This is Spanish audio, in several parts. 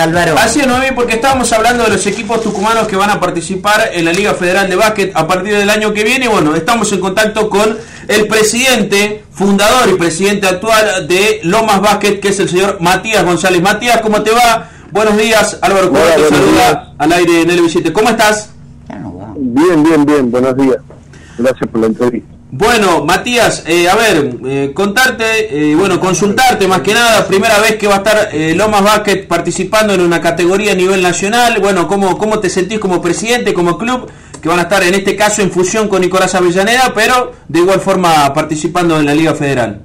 Álvaro. Así es, Noemí, porque estábamos hablando de los equipos tucumanos que van a participar en la Liga Federal de Básquet a partir del año que viene. Bueno, estamos en contacto con el presidente, fundador y presidente actual de Lomas Básquet, que es el señor Matías González. Matías, ¿cómo te va? Buenos días, Álvaro Cuba te saluda al aire en el visite. ¿Cómo estás? Bien, bien, bien, buenos días. Gracias por la entrevista. Bueno, Matías, eh, a ver, eh, contarte, eh, bueno, consultarte más que nada, primera vez que va a estar eh, Lomas Basket participando en una categoría a nivel nacional, bueno, ¿cómo, ¿cómo te sentís como presidente, como club, que van a estar en este caso en fusión con Nicolás Avellaneda, pero de igual forma participando en la Liga Federal?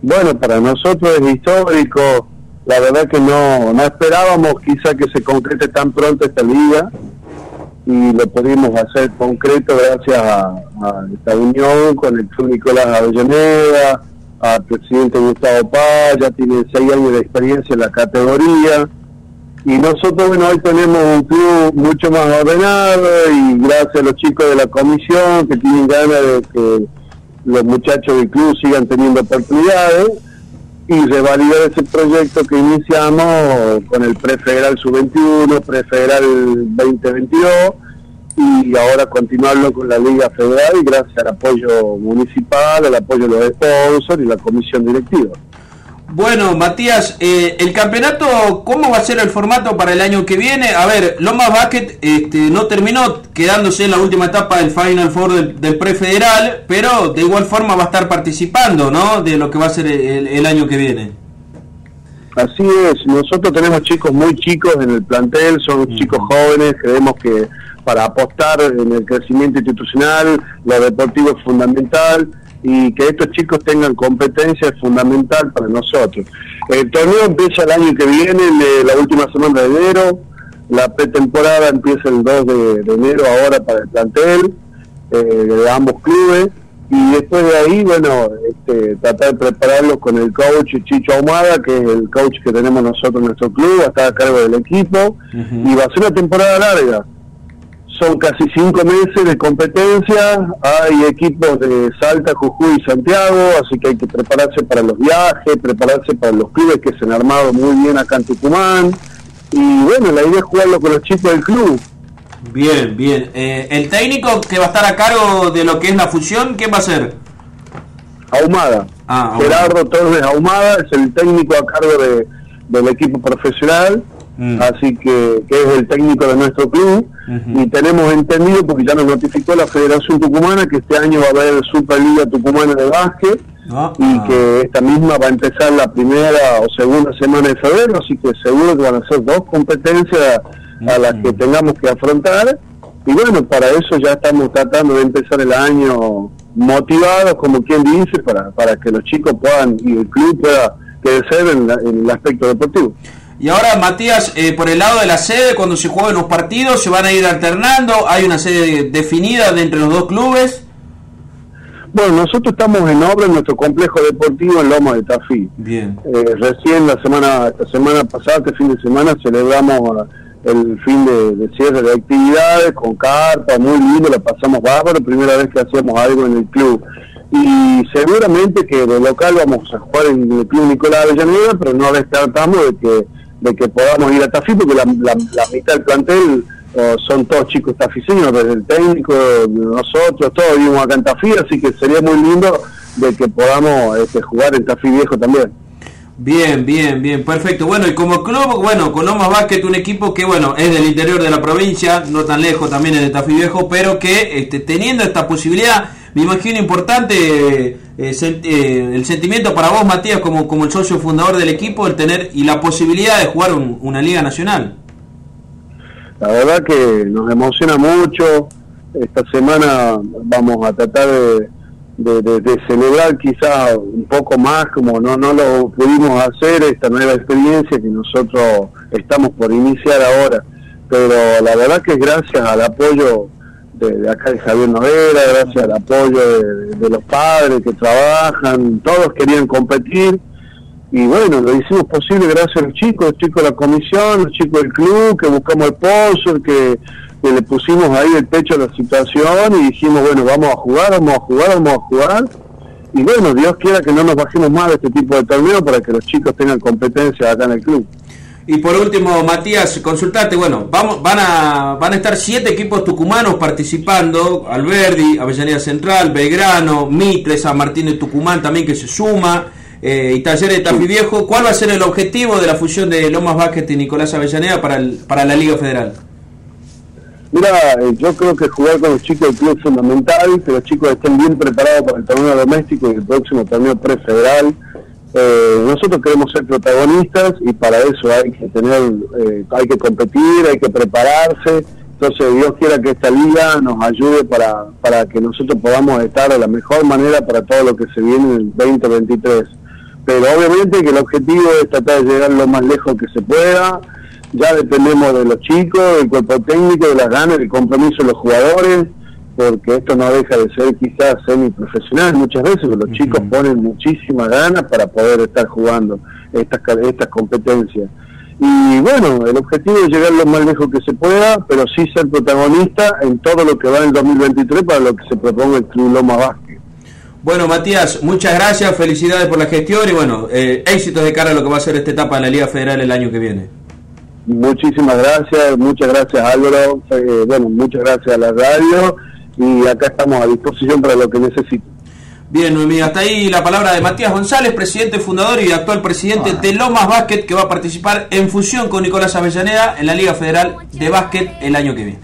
Bueno, para nosotros es histórico, la verdad que no, no esperábamos quizá que se concrete tan pronto esta liga, y lo pudimos hacer concreto gracias a, esta unión con el club Nicolás Avellaneda, al presidente Gustavo Paz, ya tiene seis años de experiencia en la categoría. Y nosotros, bueno, hoy tenemos un club mucho más ordenado y gracias a los chicos de la comisión que tienen ganas de que los muchachos del club sigan teniendo oportunidades y revalidar ese proyecto que iniciamos con el Prefederal Sub-21, Prefederal 2022 y ahora continuarlo con la Liga Federal y gracias al apoyo municipal, al apoyo de los sponsors y la comisión directiva. Bueno, Matías, eh, el campeonato, ¿cómo va a ser el formato para el año que viene? A ver, Lomas Basket este, no terminó quedándose en la última etapa del Final Four del, del prefederal, pero de igual forma va a estar participando, ¿no? De lo que va a ser el, año que viene. Así es, nosotros tenemos chicos muy chicos en el plantel, son chicos jóvenes, creemos que para apostar en el crecimiento institucional, lo deportivo es fundamental y que estos chicos tengan competencia es fundamental para nosotros. El torneo empieza el año que viene, la última semana de enero, la pretemporada empieza el 2 de, enero ahora para el plantel eh, de ambos clubes y después de ahí, bueno, este, tratar de prepararlos con el coach Chicho Ahumada, que es el coach que tenemos nosotros en nuestro club, está a cargo del equipo, y va a ser una temporada larga son casi cinco meses de competencia, hay equipos de Salta, Jujuy y Santiago, así que hay que prepararse para los viajes, prepararse para los clubes que se han armado muy bien acá en Tucumán, y bueno, la idea es jugarlo con los chicos del club. Bien, bien. Eh, ¿El técnico que va a estar a cargo de lo que es la fusión, quién va a ser? Ahumada. Ah, Gerardo Torres Ahumada es el técnico a cargo de, del equipo profesional Mm. así que, que es el técnico de nuestro club y tenemos entendido porque ya nos notificó la Federación Tucumana que este año va a haber Superliga Tucumana de básquet ah. y que esta misma va a empezar la primera o segunda semana de febrero, así que seguro que van a ser dos competencias a las que tengamos que afrontar y bueno, para eso ya estamos tratando de empezar el año motivados, como quien dice, para, para que los chicos puedan y el club pueda crecer en el aspecto deportivo. Y ahora, Matías, eh, por el lado de la sede, cuando se jueguen los partidos, se van a ir alternando. ¿Hay una sede definida de entre los dos clubes? Bueno, nosotros estamos en obra en nuestro complejo deportivo en Loma de Tafí. Bien. Eh, recién la semana, esta semana pasada, este fin de semana, celebramos el fin de, cierre de actividades con carpa, muy lindo, la pasamos bárbaro, primera vez que hacíamos algo en el club. Y seguramente que de local vamos a jugar en el Club Nicolás Avellaneda, pero no descartamos de que de que podamos ir a Tafí, porque la, mitad del plantel son todos chicos tafiseños, desde el técnico, nosotros, todos vivimos acá en Tafí, así que sería muy lindo de que podamos este, jugar en Tafí Viejo también. Bien, bien, bien, perfecto. Bueno, y como club, bueno, con Lomas Basket, un equipo que, bueno, es del interior de la provincia, no tan lejos, también es de Tafí Viejo, pero que este, teniendo esta posibilidad, me imagino importante eh, eh, el sentimiento para vos, Matías, como, como el socio fundador del equipo, el tener y la posibilidad de jugar una liga nacional. La verdad que nos emociona mucho. Esta semana vamos a tratar de celebrar quizá un poco más como no no lo pudimos hacer esta nueva experiencia que nosotros estamos por iniciar ahora pero la verdad que gracias al apoyo de, acá de Javier Novera gracias al apoyo de, los padres que trabajan todos querían competir y bueno lo hicimos posible gracias a los chicos los chicos de la comisión los chicos del club que buscamos el sponsor que que le pusimos ahí el pecho a la situación y dijimos, bueno, vamos a jugar, vamos a jugar, vamos a jugar. Y bueno, Dios quiera que no nos bajemos más de este tipo de torneo para que los chicos tengan competencia acá en el club. Y por último, Matías, consultate, bueno, vamos, van a, van a estar siete equipos tucumanos participando, Alberdi, Avellaneda Central, Belgrano, Mitre, San Martín de Tucumán también que se suma, eh, y Talleres de Tafí Viejo. ¿Cuál va a ser el objetivo de la fusión de Lomas Vázquez y Nicolás Avellaneda para, el, para la Liga Federal? Mira, eh, yo creo que jugar con los chicos del club es fundamental, que los chicos estén bien preparados para el torneo doméstico y el próximo torneo prefederal. Eh, nosotros queremos ser protagonistas y para eso hay que tener, eh, hay que competir, hay que prepararse. Entonces Dios quiera que esta liga nos ayude para, para que nosotros podamos estar de la mejor manera para todo lo que se viene en el 2023. Pero obviamente que el objetivo es tratar de llegar lo más lejos que se pueda. Ya dependemos de los chicos, del cuerpo técnico, de las ganas, del compromiso de los jugadores porque esto no deja de ser quizás semi-profesional muchas veces, los chicos ponen muchísimas ganas para poder estar jugando estas, estas competencias. Y bueno, el objetivo es llegar lo más lejos que se pueda, pero sí ser protagonista en todo lo que va en el 2023 para lo que se proponga el Club Loma Vázquez. Bueno, Matías, muchas gracias, felicidades por la gestión y bueno, eh, éxitos de cara a lo que va a ser esta etapa en la Liga Federal el año que viene. Muchísimas gracias, muchas gracias Álvaro, eh, bueno, muchas gracias a la radio y acá estamos a disposición para lo que necesite. Bien, Noemí, hasta ahí la palabra de Matías González, presidente fundador y actual presidente de Lomas Básquet, que va a participar en fusión con Nicolás Avellaneda en la Liga Federal de Básquet el año que viene.